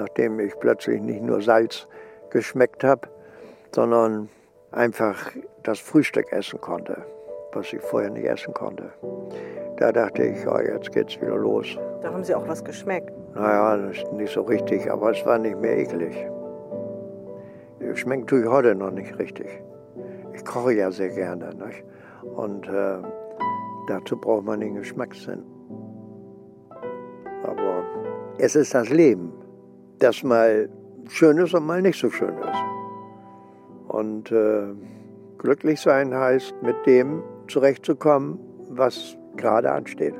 nachdem ich plötzlich nicht nur Salz geschmeckt habe, sondern einfach das Frühstück essen konnte, was ich vorher nicht essen konnte. Da dachte ich, ja, jetzt geht's wieder los. Da haben Sie auch was geschmeckt? Naja, nicht so richtig, aber es war nicht mehr eklig. Schmeckt tue ich heute noch nicht richtig. Ich koche ja sehr gerne. Nicht? Und äh, dazu braucht man den Geschmackssinn. Aber es ist das Leben, das mal schön ist und mal nicht so schön ist. Und äh, glücklich sein heißt, mit dem zurechtzukommen, was gerade ansteht.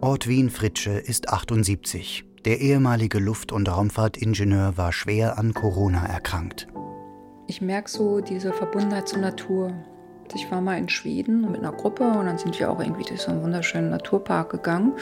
Ortwin Fritsche ist 78. Der ehemalige Luft- und Raumfahrtingenieur war schwer an Corona erkrankt. Ich merke so diese Verbundenheit zur Natur. Ich war mal in Schweden mit einer Gruppe und dann sind wir auch irgendwie durch so einen wunderschönen Naturpark gegangen,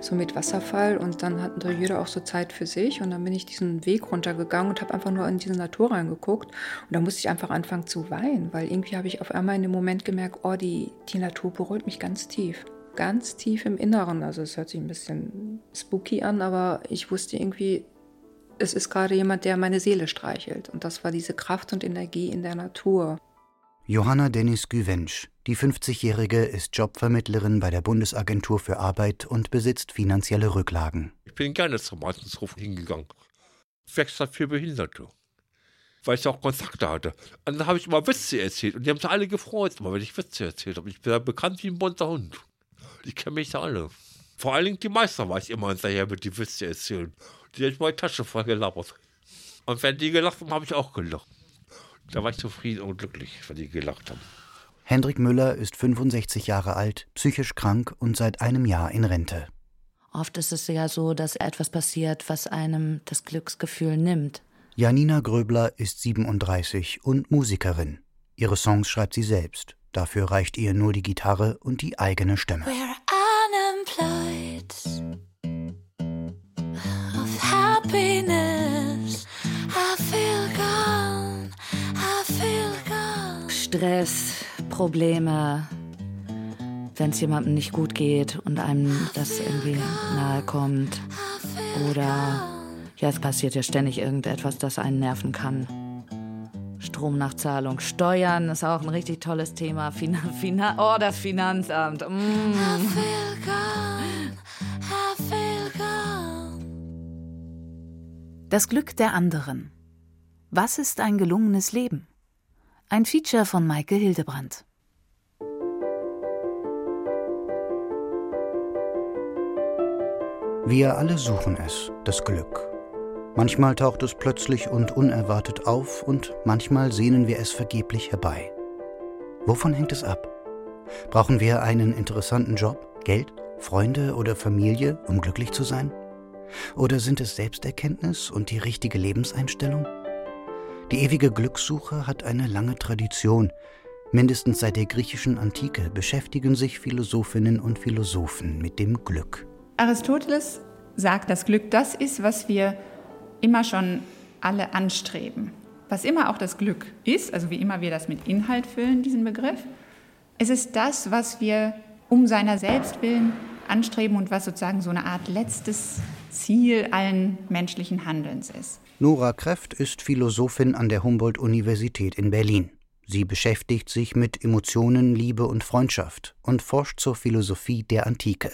so mit Wasserfall und dann hatten da jeder auch so Zeit für sich und dann bin ich diesen Weg runtergegangen und habe einfach nur in diese Natur reingeguckt und da musste ich einfach anfangen zu weinen, weil irgendwie habe ich auf einmal in dem Moment gemerkt, oh, die, die Natur berührt mich ganz tief ganz tief im Inneren. Also es hört sich ein bisschen spooky an, aber ich wusste irgendwie, es ist gerade jemand, der meine Seele streichelt. Und das war diese Kraft und Energie in der Natur. Johanna Dennis Güvensch, die 50-Jährige, ist Jobvermittlerin bei der Bundesagentur für Arbeit und besitzt finanzielle Rücklagen. Ich bin gerne zum Meistenshof hingegangen. Werkstatt für Behinderte. Weil ich auch Kontakte hatte. Und dann habe ich immer Witze erzählt und die haben sich alle gefreut, immer wenn ich Witze erzählt habe. Ich bin ja bekannt wie ein bunter Hund. Die kennen mich alle. Vor allen Dingen die Meister war ich immer hinterher mit die Witze erzählen. Die hat meine Tasche voll gelabert. Und wenn die gelacht haben, habe ich auch gelacht. Da war ich zufrieden und glücklich, wenn die gelacht haben. Hendrik Müller ist 65 Jahre alt, psychisch krank und seit einem Jahr in Rente. Oft ist es ja so, dass etwas passiert, was einem das Glücksgefühl nimmt. Janina Gröbler ist 37 und Musikerin. Ihre Songs schreibt sie selbst. Dafür reicht ihr nur die Gitarre und die eigene Stimme. We're Stress, Probleme, wenn es jemandem nicht gut geht und einem das irgendwie nahe kommt. Oder ja, es passiert ja ständig irgendetwas, das einen nerven kann. Stromnachzahlung, Steuern ist auch ein richtig tolles Thema. Fin Finan oh, das Finanzamt. Mm. Das Glück der anderen. Was ist ein gelungenes Leben? Ein Feature von Maike Hildebrandt. Wir alle suchen es, das Glück. Manchmal taucht es plötzlich und unerwartet auf und manchmal sehnen wir es vergeblich herbei. Wovon hängt es ab? Brauchen wir einen interessanten Job, Geld, Freunde oder Familie, um glücklich zu sein? Oder sind es Selbsterkenntnis und die richtige Lebenseinstellung? Die ewige Glückssuche hat eine lange Tradition. Mindestens seit der griechischen Antike beschäftigen sich Philosophinnen und Philosophen mit dem Glück. Aristoteles sagt, dass Glück das ist, was wir immer schon alle anstreben. Was immer auch das Glück ist, also wie immer wir das mit Inhalt füllen, diesen Begriff, es ist das, was wir um seiner selbst willen anstreben und was sozusagen so eine Art letztes Ziel allen menschlichen Handelns ist. Nora Kräft ist Philosophin an der Humboldt-Universität in Berlin. Sie beschäftigt sich mit Emotionen, Liebe und Freundschaft und forscht zur Philosophie der Antike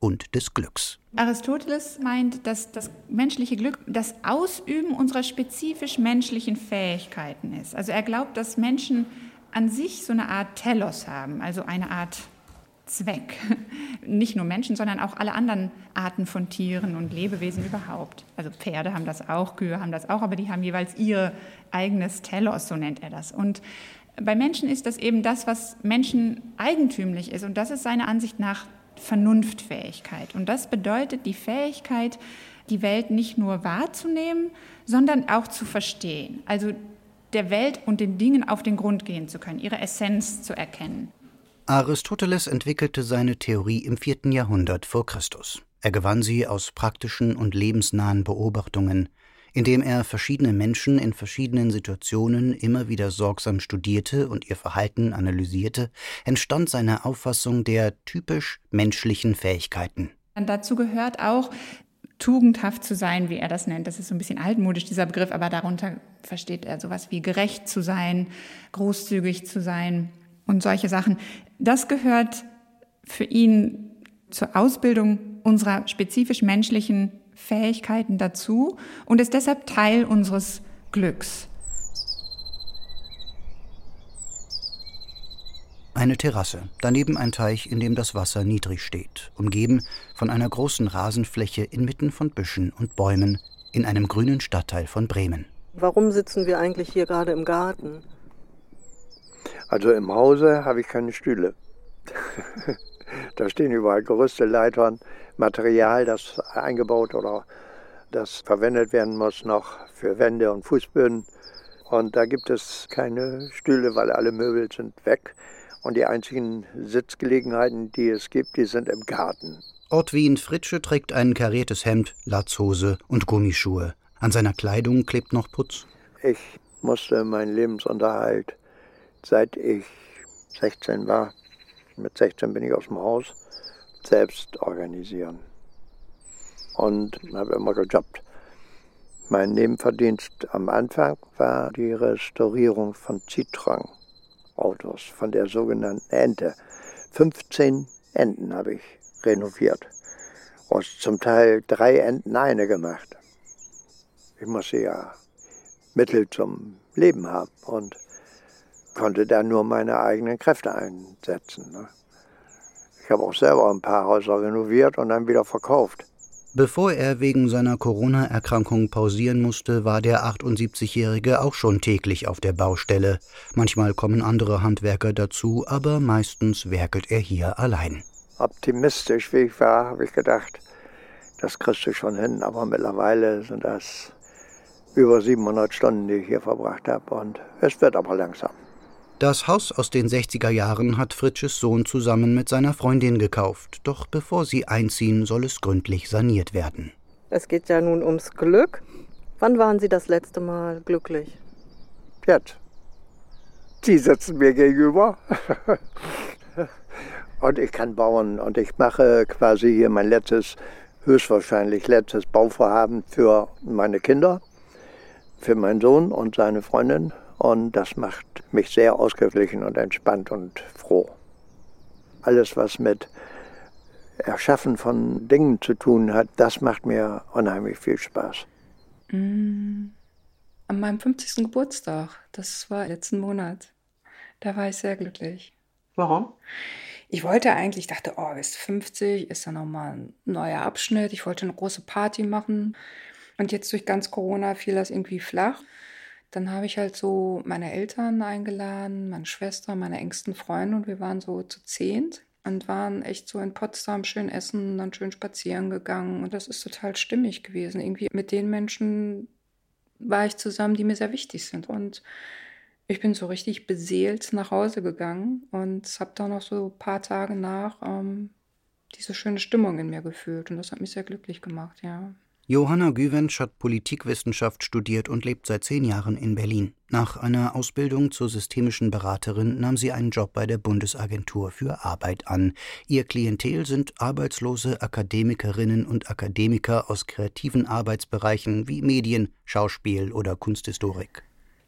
und des Glücks. Aristoteles meint, dass das menschliche Glück das Ausüben unserer spezifisch menschlichen Fähigkeiten ist. Also er glaubt, dass Menschen an sich so eine Art Telos haben, also eine Art Zweck. Nicht nur Menschen, sondern auch alle anderen Arten von Tieren und Lebewesen überhaupt. Also Pferde haben das auch, Kühe haben das auch, aber die haben jeweils ihr eigenes Telos, so nennt er das. Und bei Menschen ist das eben das, was Menschen eigentümlich ist. Und das ist seiner Ansicht nach Vernunftfähigkeit. Und das bedeutet die Fähigkeit, die Welt nicht nur wahrzunehmen, sondern auch zu verstehen. Also der Welt und den Dingen auf den Grund gehen zu können, ihre Essenz zu erkennen. Aristoteles entwickelte seine Theorie im vierten Jahrhundert vor Christus. Er gewann sie aus praktischen und lebensnahen Beobachtungen, indem er verschiedene Menschen in verschiedenen Situationen immer wieder sorgsam studierte und ihr Verhalten analysierte, entstand seine Auffassung der typisch menschlichen Fähigkeiten. Und dazu gehört auch tugendhaft zu sein, wie er das nennt. Das ist so ein bisschen altmodisch, dieser Begriff, aber darunter versteht er sowas wie gerecht zu sein, großzügig zu sein und solche Sachen. Das gehört für ihn zur Ausbildung unserer spezifisch menschlichen Fähigkeiten dazu und ist deshalb Teil unseres Glücks. Eine Terrasse, daneben ein Teich, in dem das Wasser niedrig steht, umgeben von einer großen Rasenfläche inmitten von Büschen und Bäumen in einem grünen Stadtteil von Bremen. Warum sitzen wir eigentlich hier gerade im Garten? Also im Hause habe ich keine Stühle. da stehen überall Gerüste, Leitern, Material, das eingebaut oder das verwendet werden muss noch für Wände und Fußböden. Und da gibt es keine Stühle, weil alle Möbel sind weg. Und die einzigen Sitzgelegenheiten, die es gibt, die sind im Garten. Ortwin Fritsche trägt ein kariertes Hemd, Latzhose und Gummischuhe. An seiner Kleidung klebt noch Putz. Ich musste meinen Lebensunterhalt, seit ich 16 war, mit 16 bin ich aus dem Haus, selbst organisieren. Und habe immer gejobbt. Mein Nebenverdienst am Anfang war die Restaurierung von Citroën. Autos von der sogenannten Ente. 15 Enten habe ich renoviert. Und zum Teil drei Enten eine gemacht. Ich musste ja Mittel zum Leben haben und konnte da nur meine eigenen Kräfte einsetzen. Ne? Ich habe auch selber ein paar Häuser renoviert und dann wieder verkauft. Bevor er wegen seiner Corona-Erkrankung pausieren musste, war der 78-Jährige auch schon täglich auf der Baustelle. Manchmal kommen andere Handwerker dazu, aber meistens werkelt er hier allein. Optimistisch wie ich war, habe ich gedacht, das kriegst du schon hin. Aber mittlerweile sind das über 700 Stunden, die ich hier verbracht habe. Und es wird aber langsam. Das Haus aus den 60er Jahren hat Fritsches Sohn zusammen mit seiner Freundin gekauft. Doch bevor sie einziehen, soll es gründlich saniert werden. Es geht ja nun ums Glück. Wann waren Sie das letzte Mal glücklich? Jetzt. Sie sitzen mir gegenüber. und ich kann bauen und ich mache quasi hier mein letztes, höchstwahrscheinlich letztes Bauvorhaben für meine Kinder, für meinen Sohn und seine Freundin und das macht mich sehr ausgeglichen und entspannt und froh. Alles, was mit Erschaffen von Dingen zu tun hat, das macht mir unheimlich viel Spaß. Mm, an meinem 50. Geburtstag, das war letzten Monat, da war ich sehr glücklich. Warum? Ich wollte eigentlich, dachte, oh, bis 50 ist ja nochmal ein neuer Abschnitt. Ich wollte eine große Party machen. Und jetzt durch ganz Corona fiel das irgendwie flach. Dann habe ich halt so meine Eltern eingeladen, meine Schwester, meine engsten Freunde und wir waren so zu zehnt und waren echt so in Potsdam schön essen, dann schön spazieren gegangen und das ist total stimmig gewesen. Irgendwie mit den Menschen war ich zusammen, die mir sehr wichtig sind und ich bin so richtig beseelt nach Hause gegangen und habe da noch so ein paar Tage nach ähm, diese schöne Stimmung in mir gefühlt und das hat mich sehr glücklich gemacht, ja. Johanna Güvensch hat Politikwissenschaft studiert und lebt seit zehn Jahren in Berlin. Nach einer Ausbildung zur systemischen Beraterin nahm sie einen Job bei der Bundesagentur für Arbeit an. Ihr Klientel sind arbeitslose Akademikerinnen und Akademiker aus kreativen Arbeitsbereichen wie Medien, Schauspiel oder Kunsthistorik.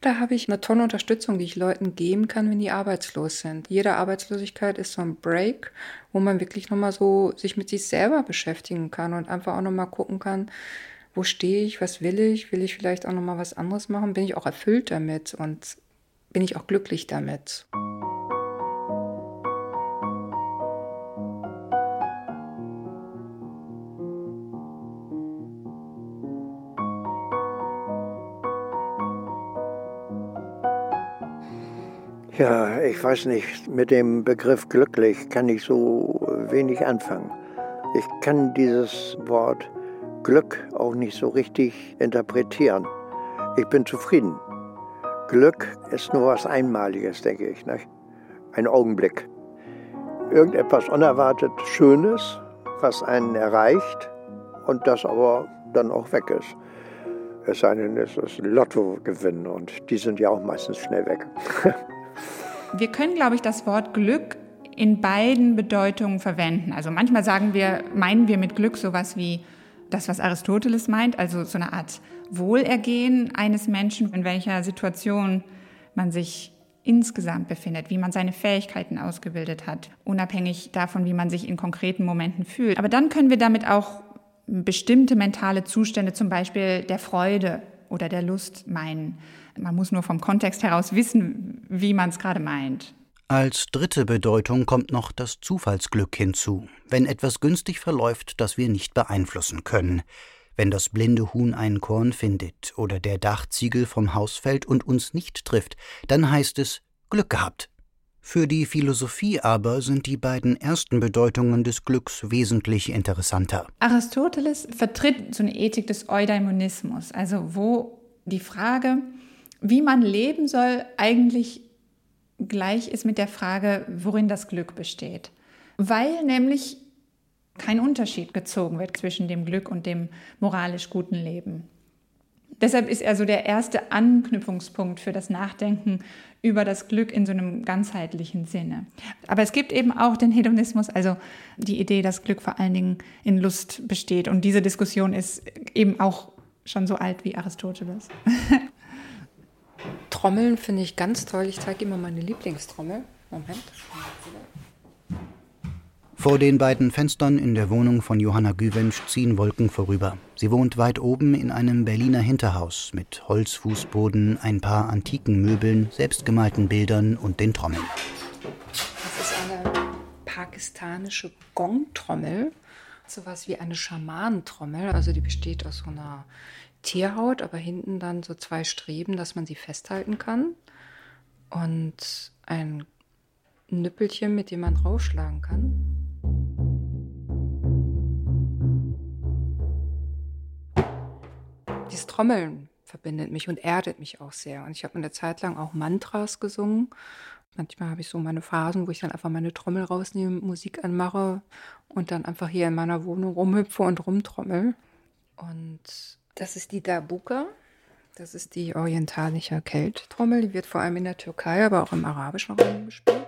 Da habe ich eine tolle Unterstützung, die ich Leuten geben kann, wenn die arbeitslos sind. Jede Arbeitslosigkeit ist so ein Break, wo man wirklich nochmal so sich mit sich selber beschäftigen kann und einfach auch nochmal gucken kann, wo stehe ich, was will ich, will ich vielleicht auch nochmal was anderes machen, bin ich auch erfüllt damit und bin ich auch glücklich damit. Ja, ich weiß nicht, mit dem Begriff glücklich kann ich so wenig anfangen. Ich kann dieses Wort Glück auch nicht so richtig interpretieren. Ich bin zufrieden. Glück ist nur was Einmaliges, denke ich. Nicht? Ein Augenblick. Irgendetwas unerwartet Schönes, was einen erreicht und das aber dann auch weg ist. Es sei denn, es ist ein Lottogewinn und die sind ja auch meistens schnell weg. Wir können, glaube ich, das Wort Glück in beiden Bedeutungen verwenden. Also manchmal sagen wir, meinen wir mit Glück sowas wie das, was Aristoteles meint, also so eine Art Wohlergehen eines Menschen, in welcher Situation man sich insgesamt befindet, wie man seine Fähigkeiten ausgebildet hat, unabhängig davon, wie man sich in konkreten Momenten fühlt. Aber dann können wir damit auch bestimmte mentale Zustände, zum Beispiel der Freude oder der Lust, meinen. Man muss nur vom Kontext heraus wissen, wie man es gerade meint. Als dritte Bedeutung kommt noch das Zufallsglück hinzu, wenn etwas günstig verläuft, das wir nicht beeinflussen können, wenn das blinde Huhn ein Korn findet oder der Dachziegel vom Haus fällt und uns nicht trifft, dann heißt es Glück gehabt. Für die Philosophie aber sind die beiden ersten Bedeutungen des Glücks wesentlich interessanter. Aristoteles vertritt so eine Ethik des Eudaimonismus, also wo die Frage, wie man leben soll, eigentlich gleich ist mit der Frage, worin das Glück besteht. Weil nämlich kein Unterschied gezogen wird zwischen dem Glück und dem moralisch guten Leben. Deshalb ist er so der erste Anknüpfungspunkt für das Nachdenken über das Glück in so einem ganzheitlichen Sinne. Aber es gibt eben auch den Hedonismus, also die Idee, dass Glück vor allen Dingen in Lust besteht. Und diese Diskussion ist eben auch schon so alt wie Aristoteles. Trommeln finde ich ganz toll. Ich zeige immer meine Lieblingstrommel. Moment. Vor den beiden Fenstern in der Wohnung von Johanna Güwensch ziehen Wolken vorüber. Sie wohnt weit oben in einem Berliner Hinterhaus mit Holzfußboden, ein paar antiken Möbeln, selbstgemalten Bildern und den Trommeln. Das ist eine pakistanische Gongtrommel, sowas wie eine Schamanentrommel. Also die besteht aus so einer Tierhaut, aber hinten dann so zwei Streben, dass man sie festhalten kann. Und ein Nüppelchen, mit dem man rausschlagen kann. Dieses Trommeln verbindet mich und erdet mich auch sehr. Und ich habe eine Zeit lang auch Mantras gesungen. Manchmal habe ich so meine Phasen, wo ich dann einfach meine Trommel rausnehme, Musik anmache und dann einfach hier in meiner Wohnung rumhüpfe und rumtrommel. Und das ist die Darbuka. Das ist die orientalische Kelttrommel. Die wird vor allem in der Türkei, aber auch im arabischen Raum gespielt.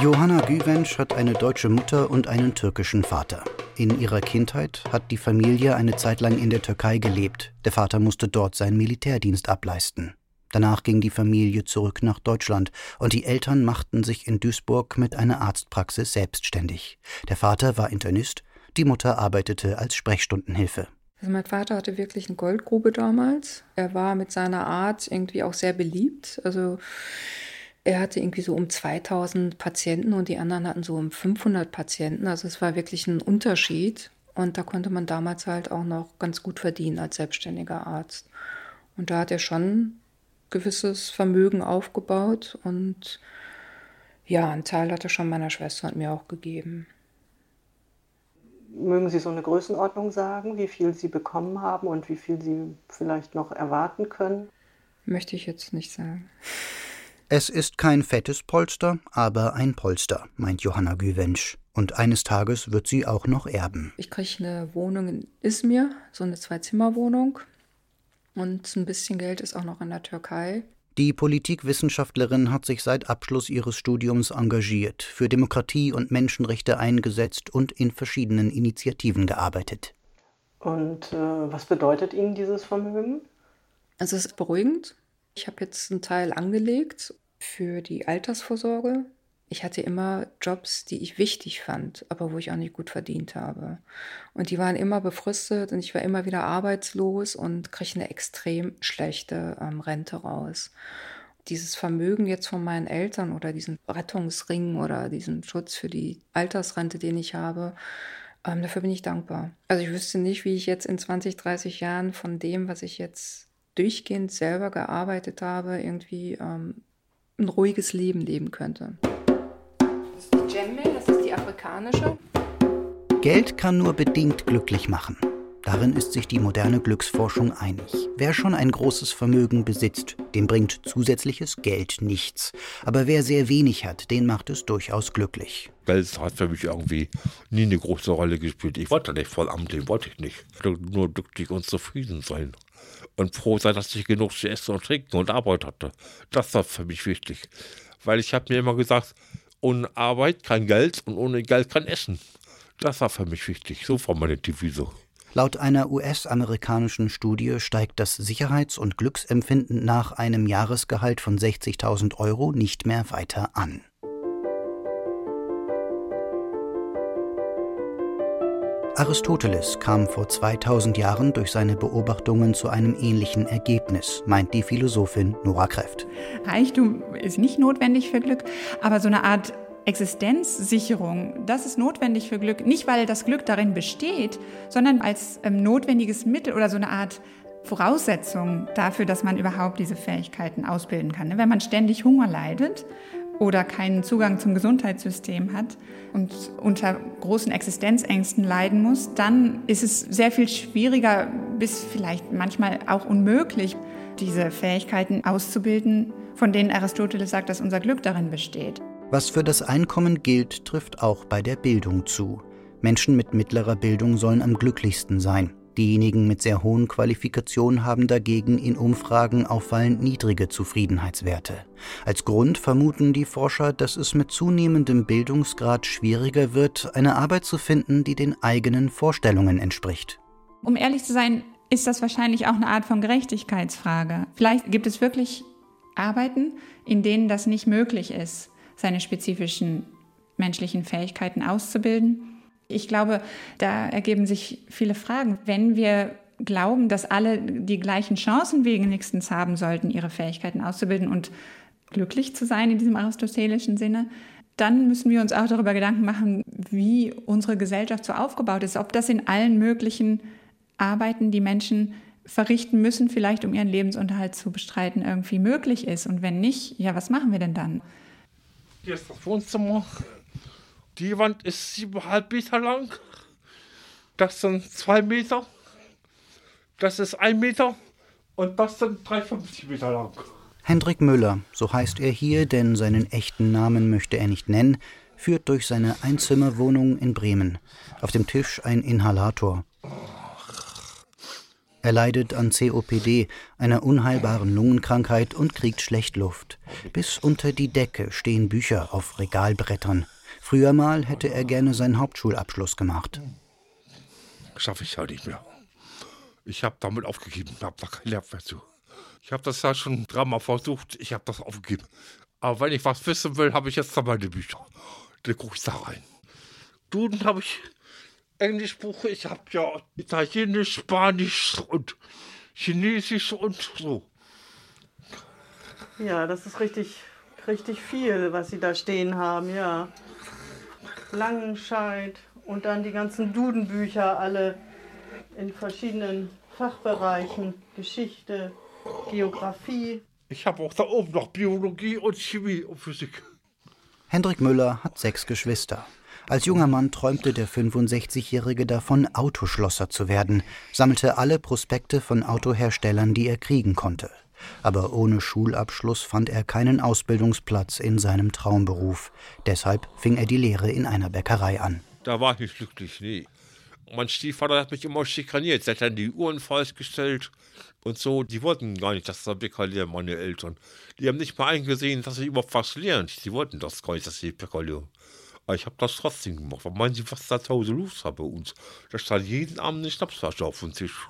Johanna Güvensch hat eine deutsche Mutter und einen türkischen Vater. In ihrer Kindheit hat die Familie eine Zeit lang in der Türkei gelebt. Der Vater musste dort seinen Militärdienst ableisten. Danach ging die Familie zurück nach Deutschland und die Eltern machten sich in Duisburg mit einer Arztpraxis selbstständig. Der Vater war Internist, die Mutter arbeitete als Sprechstundenhilfe. Also mein Vater hatte wirklich eine Goldgrube damals. Er war mit seiner Art irgendwie auch sehr beliebt. Also er hatte irgendwie so um 2000 Patienten und die anderen hatten so um 500 Patienten. Also es war wirklich ein Unterschied. Und da konnte man damals halt auch noch ganz gut verdienen als selbstständiger Arzt. Und da hat er schon gewisses Vermögen aufgebaut und ja, einen Teil hat er schon meiner Schwester und mir auch gegeben. Mögen Sie so eine Größenordnung sagen, wie viel Sie bekommen haben und wie viel Sie vielleicht noch erwarten können? Möchte ich jetzt nicht sagen. Es ist kein fettes Polster, aber ein Polster, meint Johanna Güwensch. Und eines Tages wird sie auch noch erben. Ich kriege eine Wohnung in Izmir, so eine Zwei-Zimmer-Wohnung. Und ein bisschen Geld ist auch noch in der Türkei. Die Politikwissenschaftlerin hat sich seit Abschluss ihres Studiums engagiert, für Demokratie und Menschenrechte eingesetzt und in verschiedenen Initiativen gearbeitet. Und äh, was bedeutet Ihnen dieses Vermögen? Also es ist beruhigend. Ich habe jetzt einen Teil angelegt für die Altersvorsorge. Ich hatte immer Jobs, die ich wichtig fand, aber wo ich auch nicht gut verdient habe. Und die waren immer befristet und ich war immer wieder arbeitslos und kriege eine extrem schlechte ähm, Rente raus. Dieses Vermögen jetzt von meinen Eltern oder diesen Rettungsring oder diesen Schutz für die Altersrente, den ich habe, ähm, dafür bin ich dankbar. Also ich wüsste nicht, wie ich jetzt in 20, 30 Jahren von dem, was ich jetzt durchgehend selber gearbeitet habe, irgendwie ähm, ein ruhiges Leben leben könnte. Das ist die Gemmel, das ist die afrikanische. Geld kann nur bedingt glücklich machen. Darin ist sich die moderne Glücksforschung einig. Wer schon ein großes Vermögen besitzt, dem bringt zusätzliches Geld nichts. Aber wer sehr wenig hat, den macht es durchaus glücklich. Geld hat für mich irgendwie nie eine große Rolle gespielt. Ich wollte nicht voll amteln, wollte ich nicht. Ich wollte nur glücklich und zufrieden sein und froh sein, dass ich genug zu essen und trinken und Arbeit hatte. Das war für mich wichtig. Weil ich habe mir immer gesagt, ohne Arbeit kein Geld und ohne Geld kein Essen. Das war für mich wichtig. So war meine Devise. Laut einer US-amerikanischen Studie steigt das Sicherheits- und Glücksempfinden nach einem Jahresgehalt von 60.000 Euro nicht mehr weiter an. Aristoteles kam vor 2000 Jahren durch seine Beobachtungen zu einem ähnlichen Ergebnis, meint die Philosophin Nora Kräft. Reichtum ist nicht notwendig für Glück, aber so eine Art Existenzsicherung, das ist notwendig für Glück. Nicht, weil das Glück darin besteht, sondern als ähm, notwendiges Mittel oder so eine Art Voraussetzung dafür, dass man überhaupt diese Fähigkeiten ausbilden kann. Wenn man ständig Hunger leidet oder keinen Zugang zum Gesundheitssystem hat und unter großen Existenzängsten leiden muss, dann ist es sehr viel schwieriger, bis vielleicht manchmal auch unmöglich, diese Fähigkeiten auszubilden, von denen Aristoteles sagt, dass unser Glück darin besteht. Was für das Einkommen gilt, trifft auch bei der Bildung zu. Menschen mit mittlerer Bildung sollen am glücklichsten sein. Diejenigen mit sehr hohen Qualifikationen haben dagegen in Umfragen auffallend niedrige Zufriedenheitswerte. Als Grund vermuten die Forscher, dass es mit zunehmendem Bildungsgrad schwieriger wird, eine Arbeit zu finden, die den eigenen Vorstellungen entspricht. Um ehrlich zu sein, ist das wahrscheinlich auch eine Art von Gerechtigkeitsfrage. Vielleicht gibt es wirklich Arbeiten, in denen das nicht möglich ist seine spezifischen menschlichen Fähigkeiten auszubilden. Ich glaube, da ergeben sich viele Fragen. Wenn wir glauben, dass alle die gleichen Chancen wenigstens haben sollten, ihre Fähigkeiten auszubilden und glücklich zu sein in diesem aristotelischen Sinne, dann müssen wir uns auch darüber Gedanken machen, wie unsere Gesellschaft so aufgebaut ist, ob das in allen möglichen Arbeiten, die Menschen verrichten müssen, vielleicht um ihren Lebensunterhalt zu bestreiten, irgendwie möglich ist. Und wenn nicht, ja, was machen wir denn dann? Hier ist das Wohnzimmer. Die Wand ist siebeneinhalb Meter lang. Das sind zwei Meter. Das ist ein Meter. Und das sind 3,50 Meter lang. Hendrik Müller, so heißt er hier, denn seinen echten Namen möchte er nicht nennen, führt durch seine Einzimmerwohnung in Bremen. Auf dem Tisch ein Inhalator. Er leidet an COPD, einer unheilbaren Lungenkrankheit und kriegt schlecht Luft. Bis unter die Decke stehen Bücher auf Regalbrettern. Früher mal hätte er gerne seinen Hauptschulabschluss gemacht. Schaffe ich ja nicht mehr. Ich habe damit aufgegeben, habe da kein Lehrer mehr zu. Ich habe das ja schon dreimal versucht, ich habe das aufgegeben. Aber wenn ich was wissen will, habe ich jetzt da meine Bücher. Da gucke ich da rein. Duden habe ich Englischbuch, ich habe ja Italienisch, Spanisch und Chinesisch und so. Ja, das ist richtig, richtig viel, was Sie da stehen haben, ja. Langenscheid und dann die ganzen Dudenbücher, alle in verschiedenen Fachbereichen, Geschichte, Geografie. Ich habe auch da oben noch Biologie und Chemie und Physik. Hendrik Müller hat sechs Geschwister. Als junger Mann träumte der 65-Jährige davon, Autoschlosser zu werden, sammelte alle Prospekte von Autoherstellern, die er kriegen konnte. Aber ohne Schulabschluss fand er keinen Ausbildungsplatz in seinem Traumberuf. Deshalb fing er die Lehre in einer Bäckerei an. Da war ich nicht glücklich, nee. Mein Stiefvater hat mich immer schikaniert. Er hat dann die Uhren falsch gestellt und so. Die wollten gar nicht, dass der Bäcker lehrt, meine Eltern. Die haben nicht mal eingesehen, dass ich überhaupt was lernt. Die wollten das gar nicht, dass ich Bäcker lehre. Aber ich habe das trotzdem gemacht. Was meinen Sie, was da zu Hause los war bei uns? Da stand jeden Abend eine Schnapsflasche auf dem Tisch.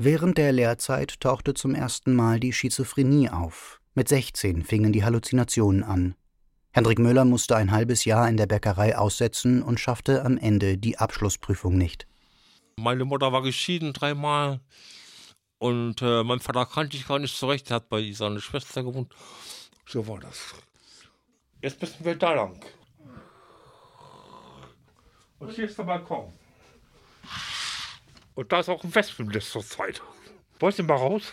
Während der Lehrzeit tauchte zum ersten Mal die Schizophrenie auf. Mit 16 fingen die Halluzinationen an. Hendrik Müller musste ein halbes Jahr in der Bäckerei aussetzen und schaffte am Ende die Abschlussprüfung nicht. Meine Mutter war geschieden dreimal und äh, mein Vater kannte ich gar nicht so recht. Er hat bei seiner Schwester gewohnt. So war das. Jetzt müssen wir da lang. Und hier ist der Balkon. Und da ist auch ein Wespennest zur Zeit. Wollt ihr mal raus?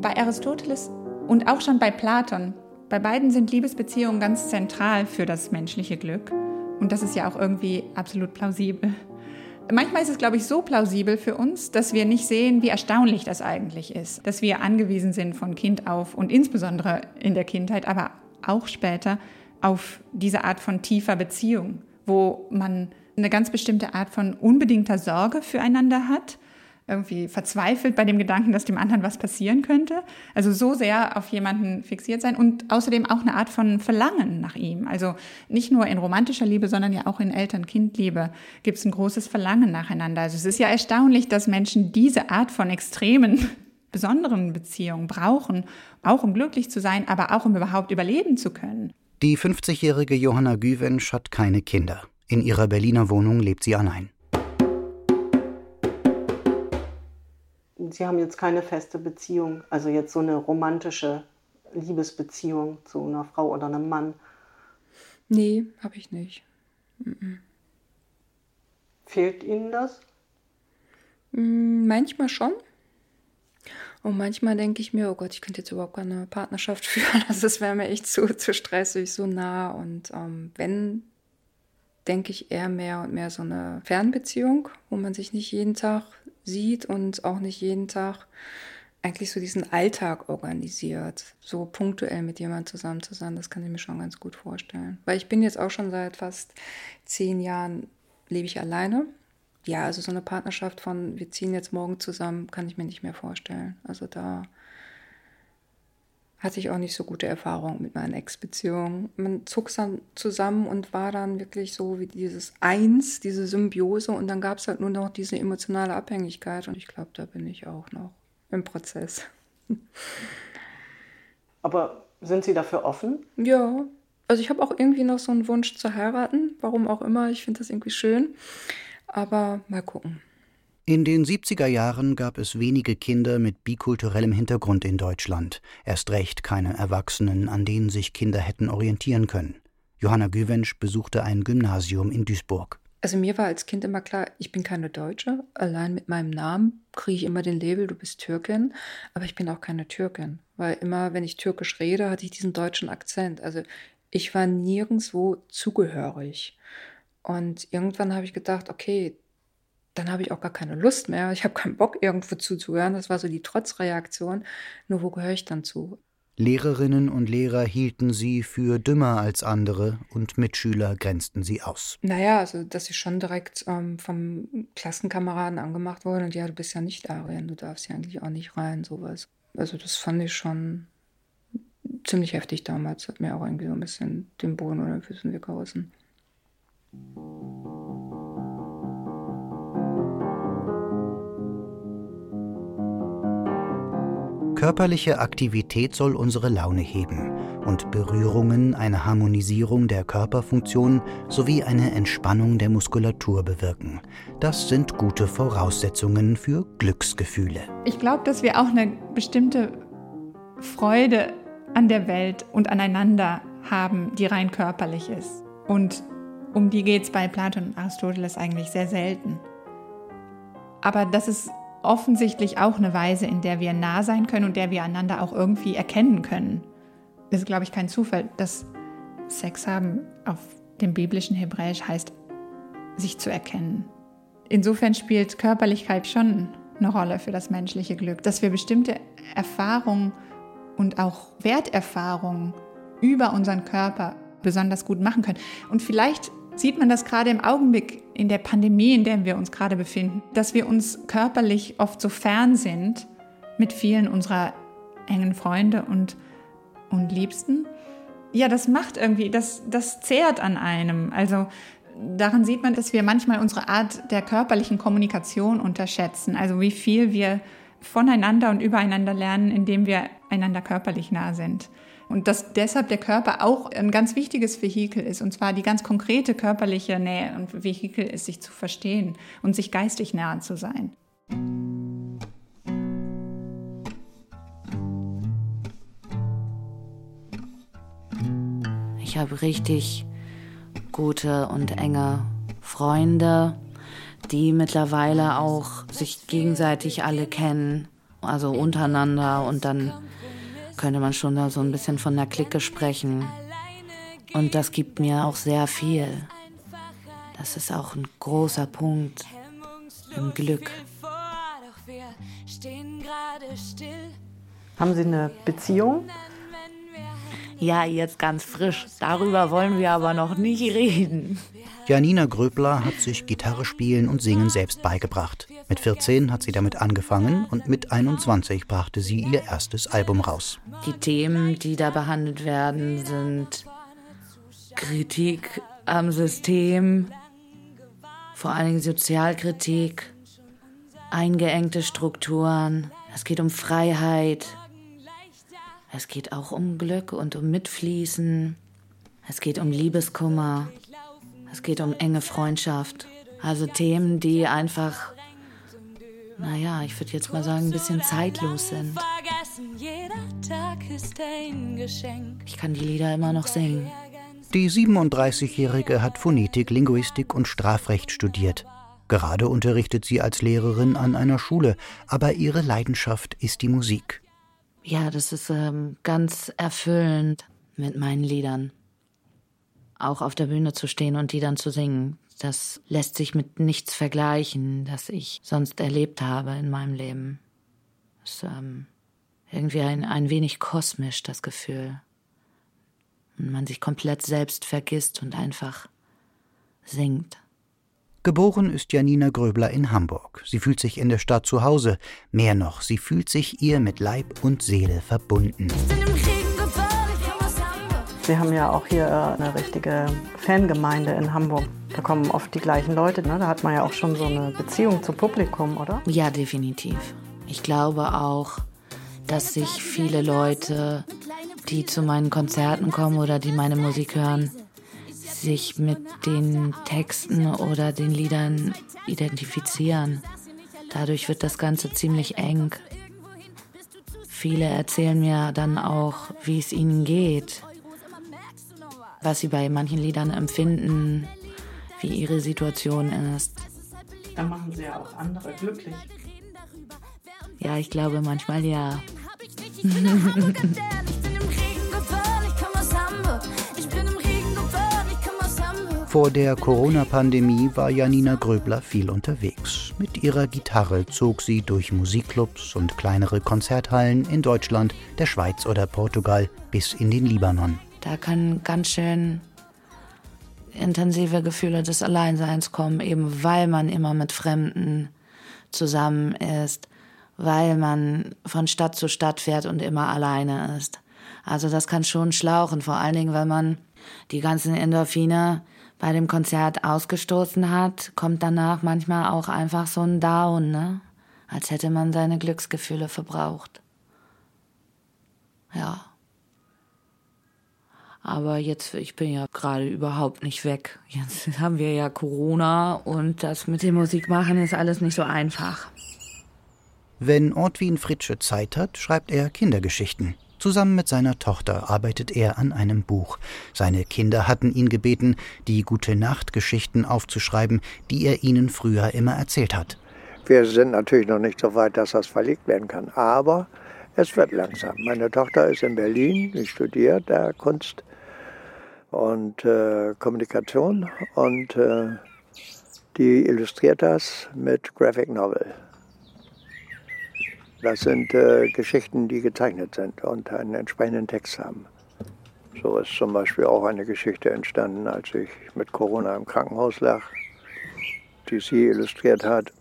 Bei Aristoteles und auch schon bei Platon, bei beiden sind Liebesbeziehungen ganz zentral für das menschliche Glück. Und das ist ja auch irgendwie absolut plausibel. Manchmal ist es, glaube ich, so plausibel für uns, dass wir nicht sehen, wie erstaunlich das eigentlich ist. Dass wir angewiesen sind von Kind auf und insbesondere in der Kindheit, aber auch später auf diese Art von tiefer Beziehung, wo man eine ganz bestimmte Art von unbedingter Sorge füreinander hat, irgendwie verzweifelt bei dem Gedanken, dass dem anderen was passieren könnte. Also so sehr auf jemanden fixiert sein und außerdem auch eine Art von Verlangen nach ihm. Also nicht nur in romantischer Liebe, sondern ja auch in Eltern-Kind-Liebe gibt es ein großes Verlangen nacheinander. Also es ist ja erstaunlich, dass Menschen diese Art von extremen, besonderen Beziehungen brauchen, auch um glücklich zu sein, aber auch um überhaupt überleben zu können. Die 50-jährige Johanna Güwensch hat keine Kinder. In ihrer Berliner Wohnung lebt sie allein. Sie haben jetzt keine feste Beziehung, also jetzt so eine romantische Liebesbeziehung zu einer Frau oder einem Mann. Nee, habe ich nicht. Mhm. Fehlt Ihnen das? Mm, manchmal schon. Und manchmal denke ich mir, oh Gott, ich könnte jetzt überhaupt keine Partnerschaft führen. Also das wäre mir echt zu, zu stressig, so nah. Und ähm, wenn, denke ich eher mehr und mehr so eine Fernbeziehung, wo man sich nicht jeden Tag sieht und auch nicht jeden Tag eigentlich so diesen Alltag organisiert, so punktuell mit jemandem zusammen zu sein, das kann ich mir schon ganz gut vorstellen. Weil ich bin jetzt auch schon seit fast zehn Jahren lebe ich alleine. Ja, also so eine Partnerschaft von wir ziehen jetzt morgen zusammen, kann ich mir nicht mehr vorstellen. Also da hatte ich auch nicht so gute Erfahrungen mit meinen Ex-Beziehungen. Man zog dann zusammen und war dann wirklich so wie dieses Eins, diese Symbiose und dann gab es halt nur noch diese emotionale Abhängigkeit und ich glaube, da bin ich auch noch im Prozess. Aber sind Sie dafür offen? Ja, also ich habe auch irgendwie noch so einen Wunsch zu heiraten, warum auch immer, ich finde das irgendwie schön, aber mal gucken. In den 70er Jahren gab es wenige Kinder mit bikulturellem Hintergrund in Deutschland, erst recht keine Erwachsenen, an denen sich Kinder hätten orientieren können. Johanna Güwensch besuchte ein Gymnasium in Duisburg. Also mir war als Kind immer klar, ich bin keine Deutsche. Allein mit meinem Namen kriege ich immer den Label, du bist Türkin. Aber ich bin auch keine Türkin. Weil immer, wenn ich türkisch rede, hatte ich diesen deutschen Akzent. Also ich war nirgendwo zugehörig. Und irgendwann habe ich gedacht, okay, dann habe ich auch gar keine Lust mehr. Ich habe keinen Bock, irgendwo zuzuhören. Das war so die Trotzreaktion. Nur wo gehöre ich dann zu? Lehrerinnen und Lehrer hielten sie für dümmer als andere und Mitschüler grenzten sie aus. Naja, also dass sie schon direkt ähm, vom Klassenkameraden angemacht wurden und ja, du bist ja nicht Arien, du darfst ja eigentlich auch nicht rein, sowas. Also das fand ich schon ziemlich heftig damals, hat mir auch irgendwie so ein bisschen den Boden oder den Füßen weggerissen. Körperliche Aktivität soll unsere Laune heben und Berührungen eine Harmonisierung der Körperfunktion sowie eine Entspannung der Muskulatur bewirken. Das sind gute Voraussetzungen für Glücksgefühle. Ich glaube, dass wir auch eine bestimmte Freude an der Welt und aneinander haben, die rein körperlich ist. Und um die geht es bei Platon und Aristoteles eigentlich sehr selten. Aber das ist offensichtlich auch eine Weise, in der wir nah sein können und der wir einander auch irgendwie erkennen können. Das ist, glaube ich, kein Zufall, dass Sex haben auf dem biblischen Hebräisch heißt, sich zu erkennen. Insofern spielt Körperlichkeit schon eine Rolle für das menschliche Glück, dass wir bestimmte Erfahrungen und auch Werterfahrungen über unseren Körper besonders gut machen können. Und vielleicht sieht man das gerade im Augenblick in der Pandemie, in der wir uns gerade befinden, dass wir uns körperlich oft so fern sind mit vielen unserer engen Freunde und, und Liebsten. Ja, das macht irgendwie, das, das zehrt an einem. Also daran sieht man, dass wir manchmal unsere Art der körperlichen Kommunikation unterschätzen. Also wie viel wir voneinander und übereinander lernen, indem wir einander körperlich nah sind. Und dass deshalb der Körper auch ein ganz wichtiges Vehikel ist, und zwar die ganz konkrete körperliche Nähe und Vehikel ist, sich zu verstehen und sich geistig nahe zu sein. Ich habe richtig gute und enge Freunde, die mittlerweile auch sich gegenseitig alle kennen, also untereinander und dann könnte man schon da so ein bisschen von der Clique sprechen. Und das gibt mir auch sehr viel. Das ist auch ein großer Punkt im Glück. Haben Sie eine Beziehung? Ja, jetzt ganz frisch. Darüber wollen wir aber noch nicht reden. Janina Gröbler hat sich Gitarre spielen und singen selbst beigebracht. Mit 14 hat sie damit angefangen und mit 21 brachte sie ihr erstes Album raus. Die Themen, die da behandelt werden, sind Kritik am System, vor allen Dingen Sozialkritik, eingeengte Strukturen. Es geht um Freiheit. Es geht auch um Glück und um Mitfließen. Es geht um Liebeskummer. Es geht um enge Freundschaft. Also Themen, die einfach, naja, ich würde jetzt mal sagen, ein bisschen zeitlos sind. Ich kann die Lieder immer noch singen. Die 37-Jährige hat Phonetik, Linguistik und Strafrecht studiert. Gerade unterrichtet sie als Lehrerin an einer Schule, aber ihre Leidenschaft ist die Musik. Ja, das ist ähm, ganz erfüllend mit meinen Liedern. Auch auf der Bühne zu stehen und die dann zu singen. Das lässt sich mit nichts vergleichen, das ich sonst erlebt habe in meinem Leben. Das ist ähm, irgendwie ein, ein wenig kosmisch, das Gefühl und man sich komplett selbst vergisst und einfach singt. Geboren ist Janina Gröbler in Hamburg. Sie fühlt sich in der Stadt zu Hause. Mehr noch, sie fühlt sich ihr mit Leib und Seele verbunden. Wir haben ja auch hier äh, eine richtige Fangemeinde in Hamburg. Da kommen oft die gleichen Leute. Ne? Da hat man ja auch schon so eine Beziehung zum Publikum, oder? Ja, definitiv. Ich glaube auch, dass sich viele Leute die zu meinen Konzerten kommen oder die meine Musik hören, sich mit den Texten oder den Liedern identifizieren. Dadurch wird das Ganze ziemlich eng. Viele erzählen mir dann auch, wie es ihnen geht, was sie bei manchen Liedern empfinden, wie ihre Situation ist. Dann machen sie ja auch andere glücklich. Ja, ich glaube manchmal ja. Vor der Corona-Pandemie war Janina Gröbler viel unterwegs. Mit ihrer Gitarre zog sie durch Musikclubs und kleinere Konzerthallen in Deutschland, der Schweiz oder Portugal bis in den Libanon. Da kann ganz schön intensive Gefühle des Alleinseins kommen, eben weil man immer mit Fremden zusammen ist, weil man von Stadt zu Stadt fährt und immer alleine ist. Also das kann schon schlauchen, vor allen Dingen, weil man die ganzen Endorphine bei dem Konzert ausgestoßen hat, kommt danach manchmal auch einfach so ein Down, ne? Als hätte man seine Glücksgefühle verbraucht. Ja. Aber jetzt, ich bin ja gerade überhaupt nicht weg. Jetzt haben wir ja Corona und das mit dem Musikmachen ist alles nicht so einfach. Wenn Ortwin Fritsche Zeit hat, schreibt er Kindergeschichten. Zusammen mit seiner Tochter arbeitet er an einem Buch. Seine Kinder hatten ihn gebeten, die gute Nachtgeschichten aufzuschreiben, die er ihnen früher immer erzählt hat. Wir sind natürlich noch nicht so weit, dass das verlegt werden kann, aber es wird langsam. Meine Tochter ist in Berlin, sie studiert da Kunst und äh, Kommunikation und äh, die illustriert das mit Graphic Novel. Das sind äh, Geschichten, die gezeichnet sind und einen entsprechenden Text haben. So ist zum Beispiel auch eine Geschichte entstanden, als ich mit Corona im Krankenhaus lag, die sie illustriert hat.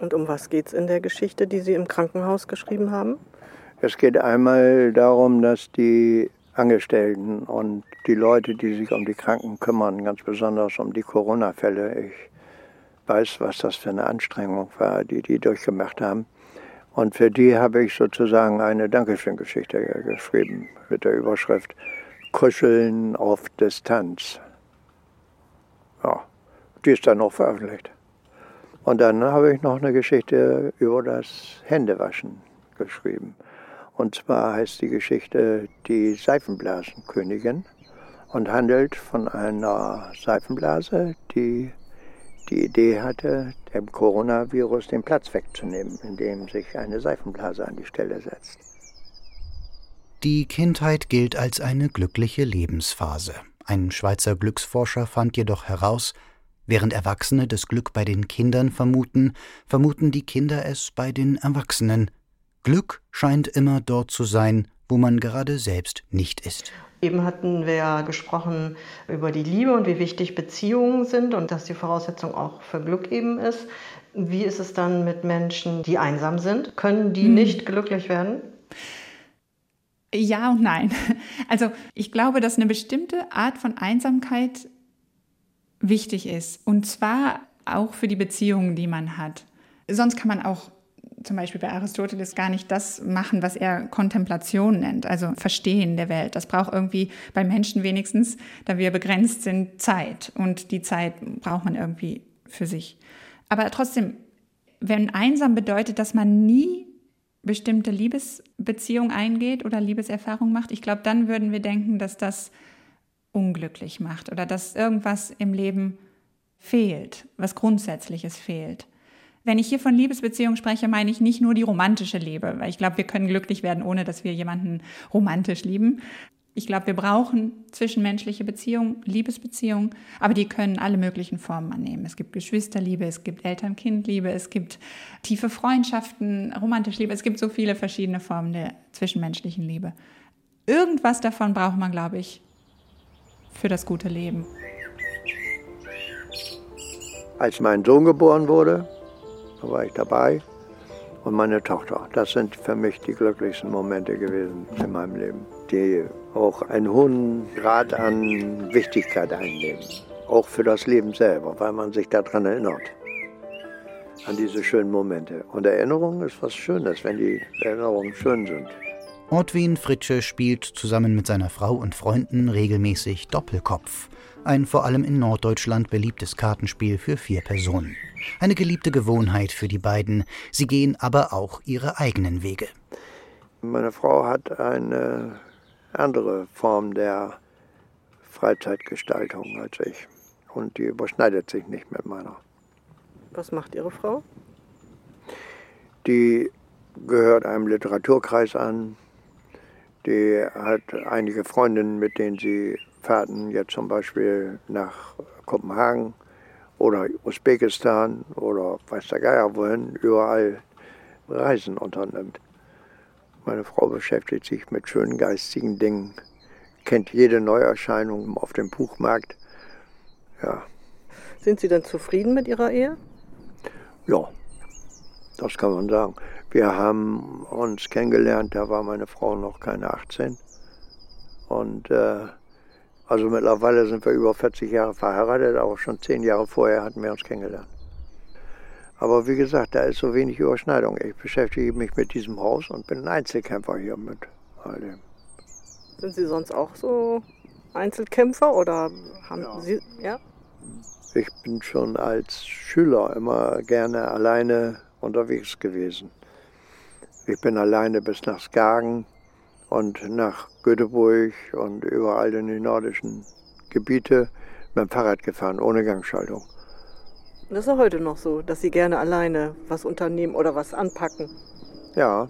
Und um was geht es in der Geschichte, die Sie im Krankenhaus geschrieben haben? Es geht einmal darum, dass die Angestellten und die Leute, die sich um die Kranken kümmern, ganz besonders um die Corona-Fälle, ich weiß, was das für eine Anstrengung war, die die durchgemacht haben, und für die habe ich sozusagen eine Dankeschön-Geschichte geschrieben mit der Überschrift Kuscheln auf Distanz. Ja, die ist dann noch veröffentlicht. Und dann habe ich noch eine Geschichte über das Händewaschen geschrieben. Und zwar heißt die Geschichte Die Seifenblasenkönigin und handelt von einer Seifenblase, die die Idee hatte, dem Coronavirus den Platz wegzunehmen, indem sich eine Seifenblase an die Stelle setzt. Die Kindheit gilt als eine glückliche Lebensphase. Ein Schweizer Glücksforscher fand jedoch heraus, während Erwachsene das Glück bei den Kindern vermuten, vermuten die Kinder es bei den Erwachsenen. Glück scheint immer dort zu sein, wo man gerade selbst nicht ist. Eben hatten wir ja gesprochen über die Liebe und wie wichtig Beziehungen sind und dass die Voraussetzung auch für Glück eben ist. Wie ist es dann mit Menschen, die einsam sind? Können die Hm. nicht glücklich werden? Ja und nein. Also ich glaube, dass eine bestimmte Art von Einsamkeit wichtig ist. Und zwar auch für die Beziehungen, die man hat. Sonst kann man auch zum Beispiel bei Aristoteles gar nicht das machen, was er Kontemplation nennt, also Verstehen der Welt. Das braucht irgendwie bei Menschen wenigstens, da wir begrenzt sind, Zeit. Und die Zeit braucht man irgendwie für sich. Aber trotzdem, wenn einsam bedeutet, dass man nie bestimmte Liebesbeziehung eingeht oder Liebeserfahrung macht, ich glaube, dann würden wir denken, dass das unglücklich macht oder dass irgendwas im Leben fehlt, was Grundsätzliches fehlt. Wenn ich hier von Liebesbeziehung spreche, meine ich nicht nur die romantische Liebe, weil ich glaube, wir können glücklich werden, ohne dass wir jemanden romantisch lieben. Ich glaube, wir brauchen zwischenmenschliche Beziehungen, Liebesbeziehungen, aber die können alle möglichen Formen annehmen. Es gibt Geschwisterliebe, es gibt Eltern-Kind-Liebe, es gibt tiefe Freundschaften, romantische Liebe, es gibt so viele verschiedene Formen der zwischenmenschlichen Liebe. Irgendwas davon braucht man, glaube ich, für das gute Leben. Als mein Sohn geboren wurde, da war ich dabei. Und meine Tochter. Das sind für mich die glücklichsten Momente gewesen in meinem Leben, die auch einen hohen Grad an Wichtigkeit einnehmen. Auch für das Leben selber, weil man sich daran erinnert. An diese schönen Momente. Und Erinnerung ist was Schönes, wenn die Erinnerungen schön sind. Ortwin Fritsche spielt zusammen mit seiner Frau und Freunden regelmäßig Doppelkopf. Ein vor allem in Norddeutschland beliebtes Kartenspiel für vier Personen. Eine geliebte Gewohnheit für die beiden. Sie gehen aber auch ihre eigenen Wege. Meine Frau hat eine andere Form der Freizeitgestaltung als ich. Und die überschneidet sich nicht mit meiner. Was macht Ihre Frau? Die gehört einem Literaturkreis an. Die hat einige Freundinnen, mit denen sie fahrten, jetzt zum Beispiel nach Kopenhagen oder Usbekistan oder weiß der Geier wohin, überall Reisen unternimmt. Meine Frau beschäftigt sich mit schönen geistigen Dingen, kennt jede Neuerscheinung auf dem Buchmarkt. Ja, Sind Sie denn zufrieden mit Ihrer Ehe? ja, das kann man sagen. Wir haben uns kennengelernt, da war meine Frau noch keine 18. Und äh, also mittlerweile sind wir über 40 Jahre verheiratet, aber schon zehn Jahre vorher hatten wir uns kennengelernt. Aber wie gesagt, da ist so wenig Überschneidung. Ich beschäftige mich mit diesem Haus und bin ein Einzelkämpfer hier mit all dem. Sind Sie sonst auch so Einzelkämpfer oder haben Ja. Sie ja? Ich bin schon als Schüler immer gerne alleine unterwegs gewesen. Ich bin alleine bis nach Skagen und nach Göteborg und überall in die nordischen Gebiete mit dem Fahrrad gefahren, ohne Gangschaltung. Das ist ja heute noch so, dass Sie gerne alleine was unternehmen oder was anpacken. Ja,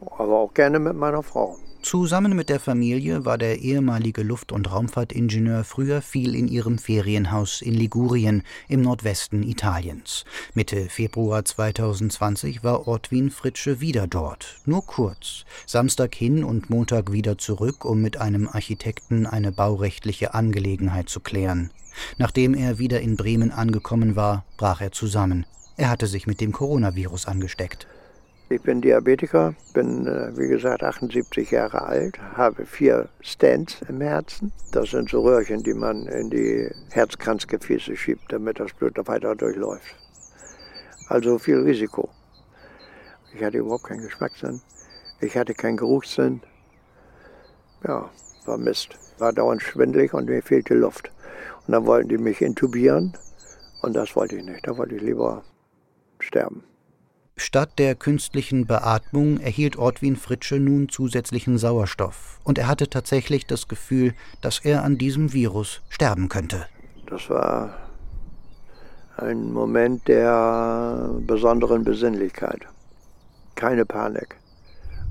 aber auch gerne mit meiner Frau. Zusammen mit der Familie war der ehemalige Luft- und Raumfahrtingenieur früher viel in ihrem Ferienhaus in Ligurien im Nordwesten Italiens. Mitte Februar 2020 war Ortwin Fritsche wieder dort, nur kurz. Samstag hin und Montag wieder zurück, um mit einem Architekten eine baurechtliche Angelegenheit zu klären. Nachdem er wieder in Bremen angekommen war, brach er zusammen. Er hatte sich mit dem Coronavirus angesteckt. Ich bin Diabetiker, bin äh, wie gesagt 78 Jahre alt, habe vier Stents im Herzen. Das sind so Röhrchen, die man in die Herzkranzgefäße schiebt, damit das Blut weiter durchläuft. Also viel Risiko. Ich hatte überhaupt keinen Geschmackssinn. Ich hatte keinen Geruchssinn. Ja, war Mist. War dauernd schwindelig und mir fehlte Luft. Und dann wollten die mich intubieren und das wollte ich nicht. Da wollte ich lieber sterben. Statt der künstlichen Beatmung erhielt Ortwin Fritsche nun zusätzlichen Sauerstoff. Und er hatte tatsächlich das Gefühl, dass er an diesem Virus sterben könnte. Das war ein Moment der besonderen Besinnlichkeit. Keine Panik,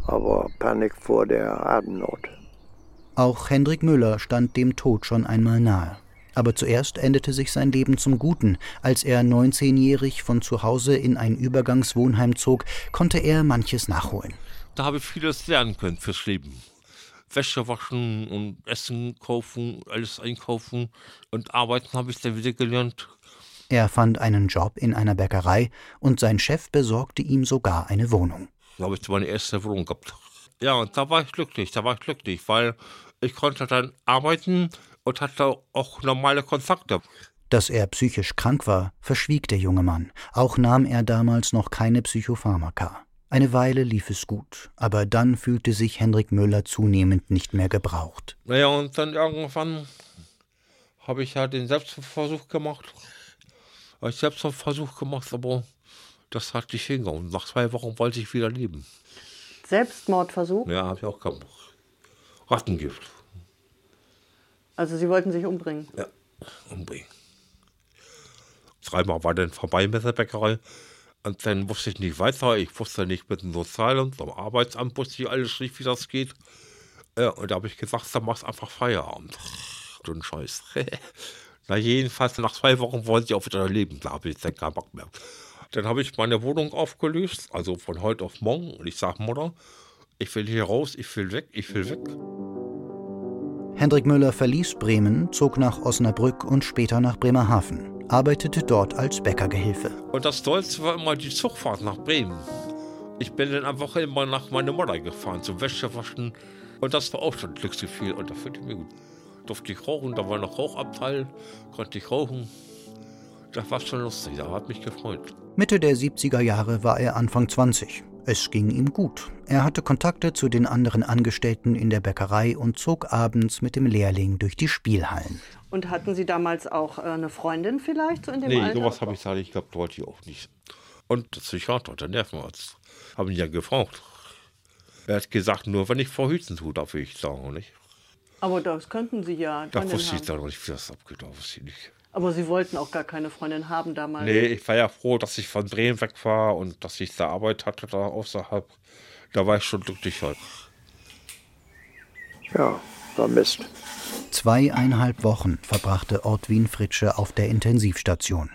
aber Panik vor der Atemnot. Auch Hendrik Müller stand dem Tod schon einmal nahe. Aber zuerst endete sich sein Leben zum Guten. Als er 19-jährig von zu Hause in ein Übergangswohnheim zog, konnte er manches nachholen. Da habe ich vieles lernen können fürs Leben. Wäsche waschen und Essen kaufen, alles einkaufen und arbeiten habe ich dann wieder gelernt. Er fand einen Job in einer Bäckerei und sein Chef besorgte ihm sogar eine Wohnung. Da habe ich meine erste Wohnung gehabt. Ja, und da war ich glücklich, da war ich glücklich, weil ich konnte dann arbeiten und hatte auch normale Kontakte. Dass er psychisch krank war, verschwieg der junge Mann. Auch nahm er damals noch keine Psychopharmaka. Eine Weile lief es gut, aber dann fühlte sich Hendrik Müller zunehmend nicht mehr gebraucht. Naja, und dann irgendwann habe ich ja den Selbstversuch gemacht. Habe ich Selbstversuch gemacht, aber das hat nicht hingehauen. Nach zwei Wochen wollte ich wieder leben. Selbstmordversuch? Ja, habe ich auch gemacht. Rattengift. Also Sie wollten sich umbringen? Ja, umbringen. Dreimal war dann vorbei mit der Bäckerei. Und dann wusste ich nicht weiter. Ich wusste nicht mit dem Sozialamt, am Arbeitsamt wusste ich alles nicht, wie das geht. Ja, und da habe ich gesagt, dann machst einfach Feierabend. Du ein Scheiß. Na, jedenfalls nach zwei Wochen wollte ich auch wieder leben. Da habe ich dann keinen Bock mehr. Dann habe ich meine Wohnung aufgelöst, also von heute auf morgen. Und ich sage, Mutter, ich will hier raus, ich will weg, ich will weg. Hendrik Müller verließ Bremen, zog nach Osnabrück und später nach Bremerhaven arbeitete dort als Bäckergehilfe. Und das Tollste war immer die Zugfahrt nach Bremen. Ich bin dann am Woche immer nach meiner Mutter gefahren zum Wäschewaschen. Und das war auch schon ein Glücksgefühl. Und da fühlte ich mich gut. Durfte ich rauchen, da war noch Rauchabteil, konnte ich rauchen. Das war schon lustig, da hat mich gefreut. Mitte der 70er Jahre war er Anfang 20. Es ging ihm gut. Er hatte Kontakte zu den anderen Angestellten in der Bäckerei und zog abends mit dem Lehrling durch die Spielhallen. Und hatten Sie damals auch äh, eine Freundin vielleicht so in dem nee, Alter? Nee, sowas habe ich da nicht gehabt, wollte ich auch nicht. Und der Psychiater, der Nervenarzt, haben ihn ja gefragt. Er hat gesagt, nur wenn ich verhüten tue, darf ich sagen, nicht? Aber das könnten Sie ja. Da wusste ich da noch nicht, wie das abgeht, da wusste ich nicht. Aber Sie wollten auch gar keine Freundin haben damals? Nee, ich war ja froh, dass ich von Bremen weg war und dass ich da Arbeit hatte da außerhalb. Da war ich schon glücklich halt. Ja, war Mist. Zweieinhalb Wochen verbrachte Ortwin Fritsche auf der Intensivstation.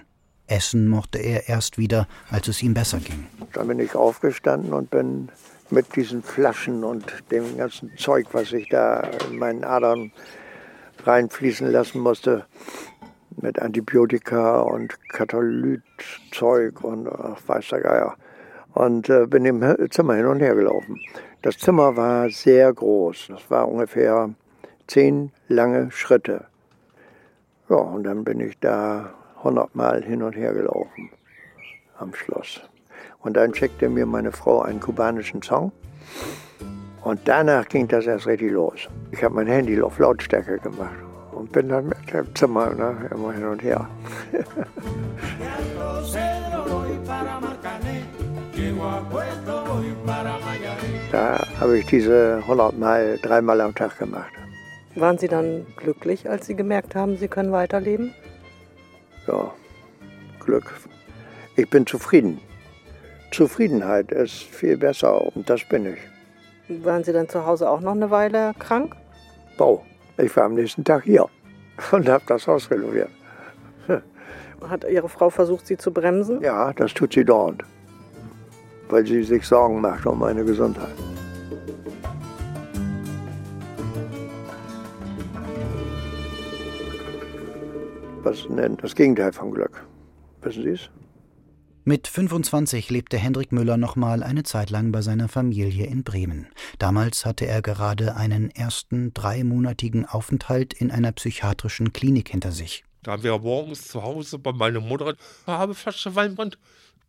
Essen mochte er erst wieder, als es ihm besser ging. Dann bin ich aufgestanden und bin mit diesen Flaschen und dem ganzen Zeug, was ich da in meinen Adern reinfließen lassen musste, mit Antibiotika und Katalytzeug und ach, weiß der Geier. Und äh, bin im Zimmer hin und her gelaufen. Das Zimmer war sehr groß. Das war ungefähr zehn lange Schritte. Ja, und dann bin ich da hundertmal hin und her gelaufen am Schloss. Und dann schickte mir meine Frau einen kubanischen Song. Und danach ging das erst richtig los. Ich habe mein Handy auf Lautstärke gemacht und bin dann mit dem Zimmer ne, immer hin und her. da habe ich diese 100 Mal, dreimal am Tag gemacht. Waren Sie dann glücklich, als Sie gemerkt haben, Sie können weiterleben? Ja, Glück. Ich bin zufrieden. Zufriedenheit ist viel besser und das bin ich. Waren Sie dann zu Hause auch noch eine Weile krank? Bau. Ich war am nächsten Tag hier und habe das Haus renoviert. Hat Ihre Frau versucht, Sie zu bremsen? Ja, das tut sie dauernd, weil sie sich Sorgen macht um meine Gesundheit. Was nennt das Gegenteil von Glück? Wissen Sie es? Mit 25 lebte Hendrik Müller nochmal eine Zeit lang bei seiner Familie in Bremen. Damals hatte er gerade einen ersten dreimonatigen Aufenthalt in einer psychiatrischen Klinik hinter sich. Da wir morgens zu Hause bei meiner Mutter eine halbe Flasche Weinbrand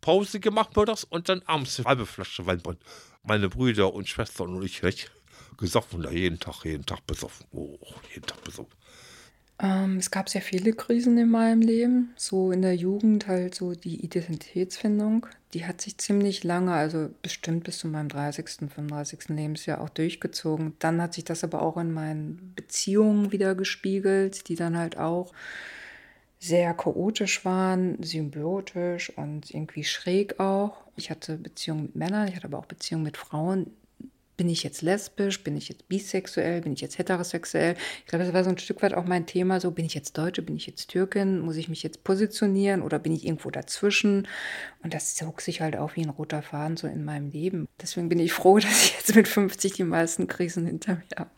Pause gemacht mittags und dann abends eine halbe Flasche Weinbrand. Meine Brüder und Schwestern und ich nicht gesoffen jeden Tag, jeden Tag besoffen. Oh, jeden Tag besoffen. Ähm, es gab sehr viele Krisen in meinem Leben. So in der Jugend halt so die Identitätsfindung. Die hat sich ziemlich lange, also bestimmt bis zu meinem 30., 35. Lebensjahr auch durchgezogen. Dann hat sich das aber auch in meinen Beziehungen wieder gespiegelt, die dann halt auch sehr chaotisch waren, symbiotisch und irgendwie schräg auch. Ich hatte Beziehungen mit Männern, ich hatte aber auch Beziehungen mit Frauen, bin ich jetzt lesbisch, bin ich jetzt bisexuell, bin ich jetzt heterosexuell? Ich glaube, das war so ein Stück weit auch mein Thema, so bin ich jetzt Deutsche, bin ich jetzt Türkin, muss ich mich jetzt positionieren oder bin ich irgendwo dazwischen? Und das zog sich halt auch wie ein roter Faden so in meinem Leben. Deswegen bin ich froh, dass ich jetzt mit 50 die meisten Krisen hinter mir habe.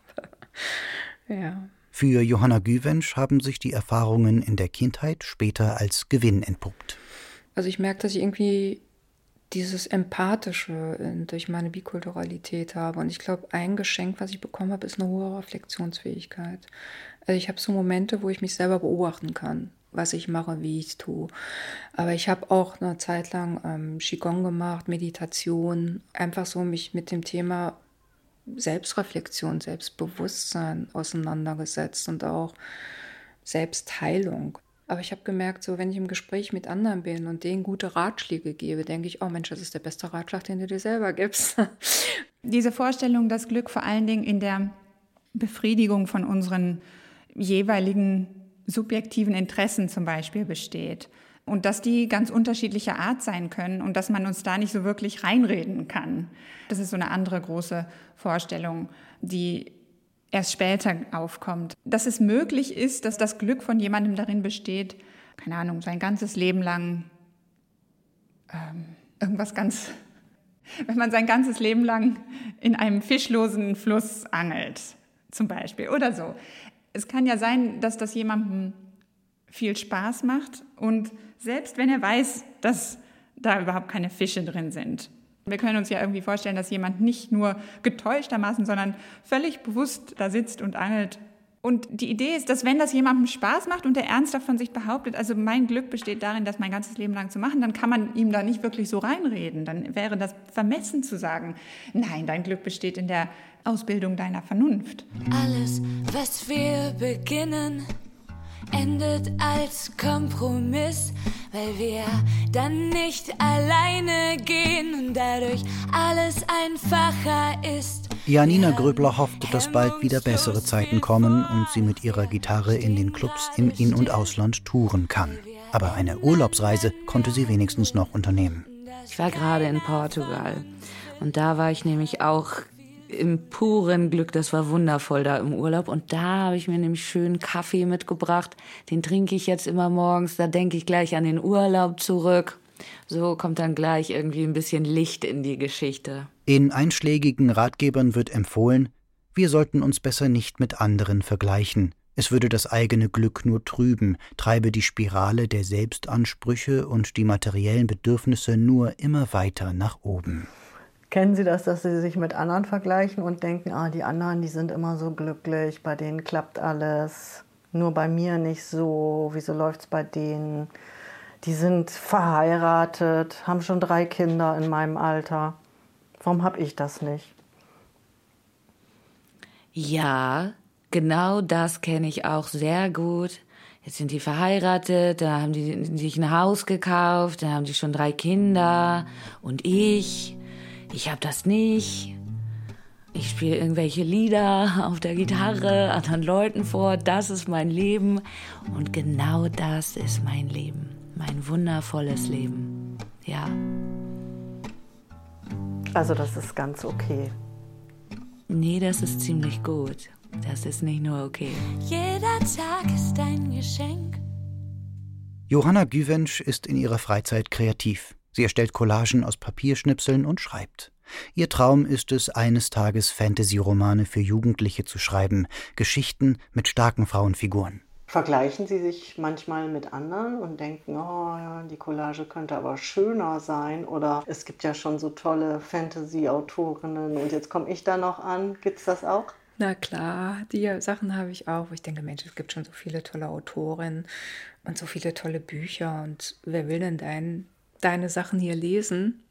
ja. Für Johanna Güwensch haben sich die Erfahrungen in der Kindheit später als Gewinn entpuppt. Also ich merke, dass ich irgendwie dieses Empathische durch meine Bikulturalität habe. Und ich glaube, ein Geschenk, was ich bekommen habe, ist eine hohe Reflexionsfähigkeit. Also ich habe so Momente, wo ich mich selber beobachten kann, was ich mache, wie ich es tue. Aber ich habe auch eine Zeit lang ähm, Qigong gemacht, Meditation, einfach so mich mit dem Thema Selbstreflexion, Selbstbewusstsein auseinandergesetzt und auch Selbstheilung. Aber ich habe gemerkt, so wenn ich im Gespräch mit anderen bin und denen gute Ratschläge gebe, denke ich, oh Mensch, das ist der beste Ratschlag, den du dir selber gibst. Diese Vorstellung, dass Glück vor allen Dingen in der Befriedigung von unseren jeweiligen subjektiven Interessen zum Beispiel besteht. Und dass die ganz unterschiedlicher Art sein können und dass man uns da nicht so wirklich reinreden kann. Das ist so eine andere große Vorstellung, die erst später aufkommt. Dass es möglich ist, dass das Glück von jemandem darin besteht, keine Ahnung, sein ganzes Leben lang ähm, irgendwas ganz, wenn man sein ganzes Leben lang in einem fischlosen Fluss angelt, zum Beispiel, oder so. Es kann ja sein, dass das jemandem viel Spaß macht und selbst wenn er weiß, dass da überhaupt keine Fische drin sind, wir können uns ja irgendwie vorstellen, dass jemand nicht nur getäuschtermaßen, sondern völlig bewusst da sitzt und angelt. Und die Idee ist, dass wenn das jemandem Spaß macht und der ernsthaft von sich behauptet, also mein Glück besteht darin, das mein ganzes Leben lang zu machen, dann kann man ihm da nicht wirklich so reinreden. Dann wäre das vermessen zu sagen, nein, dein Glück besteht in der Ausbildung deiner Vernunft. Alles, was wir beginnen, endet als Kompromiss, weil wir dann nicht alleine gehen und dadurch alles einfacher ist. Janina Gröbler hofft, dass bald wieder bessere Zeiten kommen und sie mit ihrer Gitarre in den Clubs im In- und Ausland touren kann. Aber eine Urlaubsreise konnte sie wenigstens noch unternehmen. Ich war gerade in Portugal und da war ich nämlich auch im puren Glück. Das war wundervoll da im Urlaub. Und da habe ich mir nämlich schönen Kaffee mitgebracht. Den trinke ich jetzt immer morgens. Da denke ich gleich an den Urlaub zurück. So kommt dann gleich irgendwie ein bisschen Licht in die Geschichte. In einschlägigen Ratgebern wird empfohlen, wir sollten uns besser nicht mit anderen vergleichen. Es würde das eigene Glück nur trüben, treibe die Spirale der Selbstansprüche und die materiellen Bedürfnisse nur immer weiter nach oben. Kennen Sie das, dass Sie sich mit anderen vergleichen und denken, ah, die anderen, die sind immer so glücklich, bei denen klappt alles, nur bei mir nicht so, wieso läuft es bei denen? Die sind verheiratet, haben schon drei Kinder in meinem Alter. Warum habe ich das nicht? Ja, genau das kenne ich auch sehr gut. Jetzt sind die verheiratet, da haben die sich ein Haus gekauft, da haben die schon drei Kinder und ich ich habe das nicht. Ich spiele irgendwelche Lieder auf der Gitarre anderen Leuten vor. Das ist mein Leben. Und genau das ist mein Leben. Mein wundervolles Leben. Ja. Also das ist ganz okay. Nee, das ist ziemlich gut. Das ist nicht nur okay. Jeder Tag ist ein Geschenk. Johanna Güwensch ist in ihrer Freizeit kreativ. Sie erstellt Collagen aus Papierschnipseln und schreibt. Ihr Traum ist es, eines Tages Fantasy-Romane für Jugendliche zu schreiben, Geschichten mit starken Frauenfiguren. Vergleichen Sie sich manchmal mit anderen und denken, oh ja, die Collage könnte aber schöner sein oder es gibt ja schon so tolle Fantasy-Autorinnen und jetzt komme ich da noch an. Gibt es das auch? Na klar, die Sachen habe ich auch, wo ich denke, Mensch, es gibt schon so viele tolle Autorinnen und so viele tolle Bücher und wer will denn dein deine Sachen hier lesen.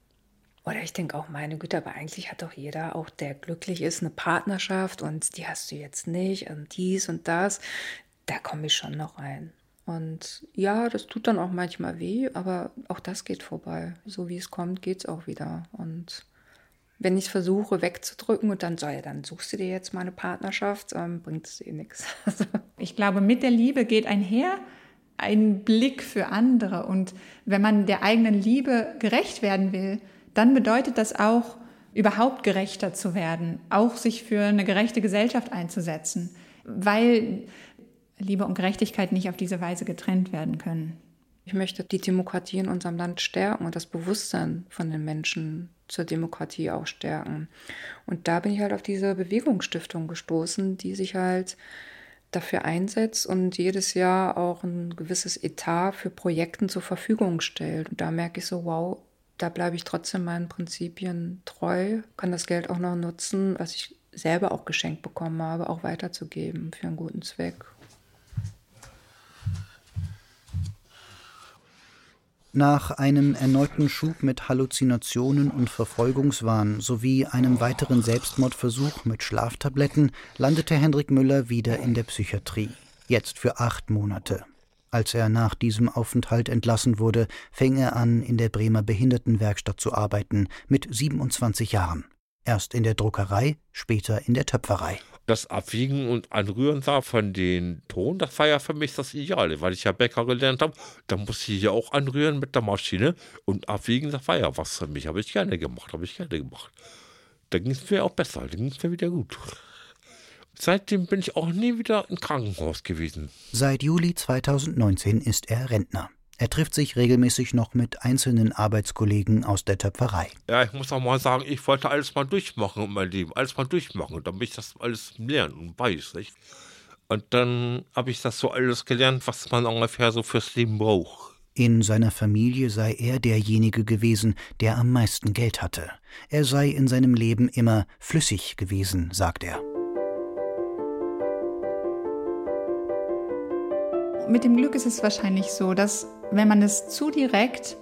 Oder ich denke auch, meine Güte, aber eigentlich hat doch jeder, auch der glücklich ist, eine Partnerschaft und die hast du jetzt nicht und dies und das. Da komme ich schon noch rein. Und ja, das tut dann auch manchmal weh, aber auch das geht vorbei. So wie es kommt, geht es auch wieder. Und wenn ich versuche wegzudrücken und dann, so, ja, dann suchst du dir jetzt mal eine Partnerschaft, ähm, bringt es eh nichts. ich glaube, mit der Liebe geht einher, ein Blick für andere. Und wenn man der eigenen Liebe gerecht werden will, dann bedeutet das auch, überhaupt gerechter zu werden, auch sich für eine gerechte Gesellschaft einzusetzen, weil Liebe und Gerechtigkeit nicht auf diese Weise getrennt werden können. Ich möchte die Demokratie in unserem Land stärken und das Bewusstsein von den Menschen zur Demokratie auch stärken. Und da bin ich halt auf diese Bewegungsstiftung gestoßen, die sich halt dafür einsetzt und jedes Jahr auch ein gewisses Etat für Projekten zur Verfügung stellt. Und da merke ich so, wow, da bleibe ich trotzdem meinen Prinzipien treu, kann das Geld auch noch nutzen, was ich selber auch geschenkt bekommen habe, auch weiterzugeben für einen guten Zweck. Nach einem erneuten Schub mit Halluzinationen und Verfolgungswahn sowie einem weiteren Selbstmordversuch mit Schlaftabletten landete Hendrik Müller wieder in der Psychiatrie. Jetzt für acht Monate. Als er nach diesem Aufenthalt entlassen wurde, fing er an, in der Bremer Behindertenwerkstatt zu arbeiten, mit 27 Jahren. Erst in der Druckerei, später in der Töpferei. Das Abwiegen und Anrühren da von den Ton, das war ja für mich das Ideale, weil ich ja Bäcker gelernt habe. Da musste ich ja auch anrühren mit der Maschine und abwiegen, das war ja was für mich. Habe ich gerne gemacht, habe ich gerne gemacht. Da ging es mir auch besser, da ging es mir wieder gut. Seitdem bin ich auch nie wieder im Krankenhaus gewesen. Seit Juli 2019 ist er Rentner. Er trifft sich regelmäßig noch mit einzelnen Arbeitskollegen aus der Töpferei. Ja, ich muss auch mal sagen, ich wollte alles mal durchmachen in meinem Leben, alles mal durchmachen, damit ich das alles lerne und weiß, nicht? Und dann habe ich das so alles gelernt, was man ungefähr so fürs Leben braucht. In seiner Familie sei er derjenige gewesen, der am meisten Geld hatte. Er sei in seinem Leben immer flüssig gewesen, sagt er. Mit dem Glück ist es wahrscheinlich so, dass wenn man es zu direkt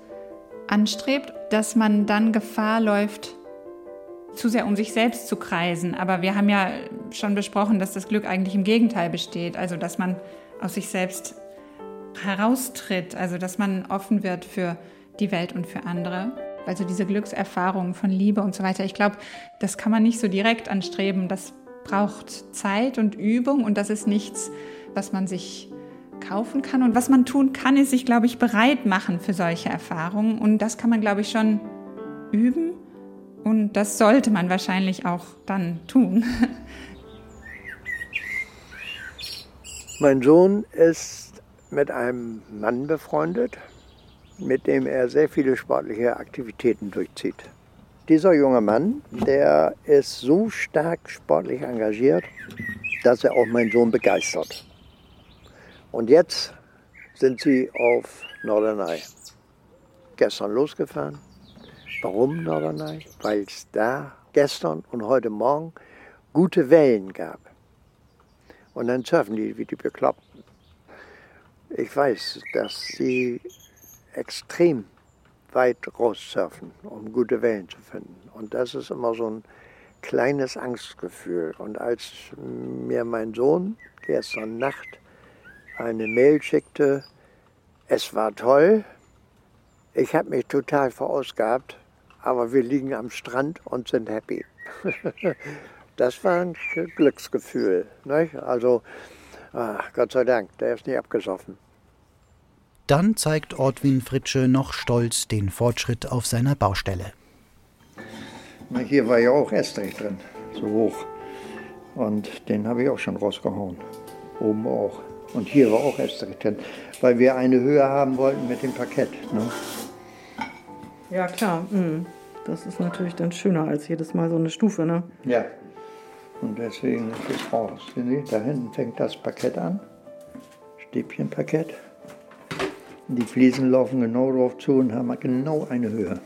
anstrebt, dass man dann Gefahr läuft, zu sehr um sich selbst zu kreisen. Aber wir haben ja schon besprochen, dass das Glück eigentlich im Gegenteil besteht. Also, dass man aus sich selbst heraustritt, also dass man offen wird für die Welt und für andere. Also diese Glückserfahrungen von Liebe und so weiter. Ich glaube, das kann man nicht so direkt anstreben. Das braucht Zeit und Übung und das ist nichts, was man sich kaufen kann. Und was man tun kann, ist sich, glaube ich, bereit machen für solche Erfahrungen. Und das kann man, glaube ich, schon üben. Und das sollte man wahrscheinlich auch dann tun. Mein Sohn ist mit einem Mann befreundet, mit dem er sehr viele sportliche Aktivitäten durchzieht. Dieser junge Mann, der ist so stark sportlich engagiert, dass er auch meinen Sohn begeistert. Und jetzt sind sie auf Norderney. Gestern losgefahren. Warum Norderney? Weil es da gestern und heute Morgen gute Wellen gab. Und dann surfen die wie die Bekloppten. Ich weiß, dass sie extrem weit raussurfen, um gute Wellen zu finden. Und das ist immer so ein kleines Angstgefühl. Und als mir mein Sohn gestern Nacht eine Mail schickte, es war toll, ich habe mich total verausgabt, aber wir liegen am Strand und sind happy. das war ein Glücksgefühl. Nicht? Also, ach, Gott sei Dank, der ist nicht abgesoffen. Dann zeigt Ortwin Fritsche noch stolz den Fortschritt auf seiner Baustelle. Hier war ja auch Estrich drin, so hoch. Und den habe ich auch schon rausgehauen. Oben auch. Und hier war auch Estrich drin, weil wir eine Höhe haben wollten mit dem Parkett. Ne? Ja, klar. Mhm. Das ist natürlich dann schöner als jedes Mal so eine Stufe, ne? Ja. Und deswegen ist es raus. Da hinten fängt das Parkett an. Stäbchenparkett. Die Fliesen laufen genau drauf zu und haben genau eine Höhe.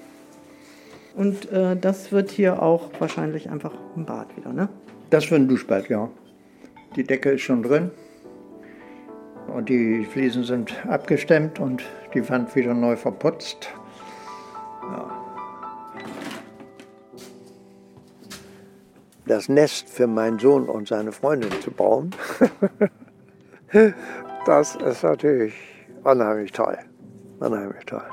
Und äh, das wird hier auch wahrscheinlich einfach ein Bad wieder, ne? Das wird ein Duschbad, ja. Die Decke ist schon drin. Und die Fliesen sind abgestemmt und die Wand wieder neu verputzt. Ja. Das Nest für meinen Sohn und seine Freundin zu bauen, das ist natürlich unheimlich toll. Unheimlich toll.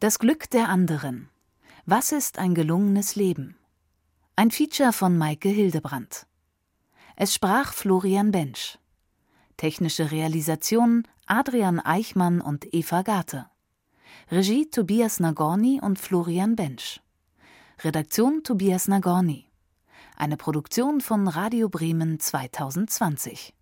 Das Glück der anderen. Was ist ein gelungenes Leben? Ein Feature von Maike Hildebrandt. Es sprach Florian Bensch. Technische Realisation Adrian Eichmann und Eva Garte. Regie Tobias Nagorny und Florian Bensch. Redaktion Tobias Nagorny. Eine Produktion von Radio Bremen 2020.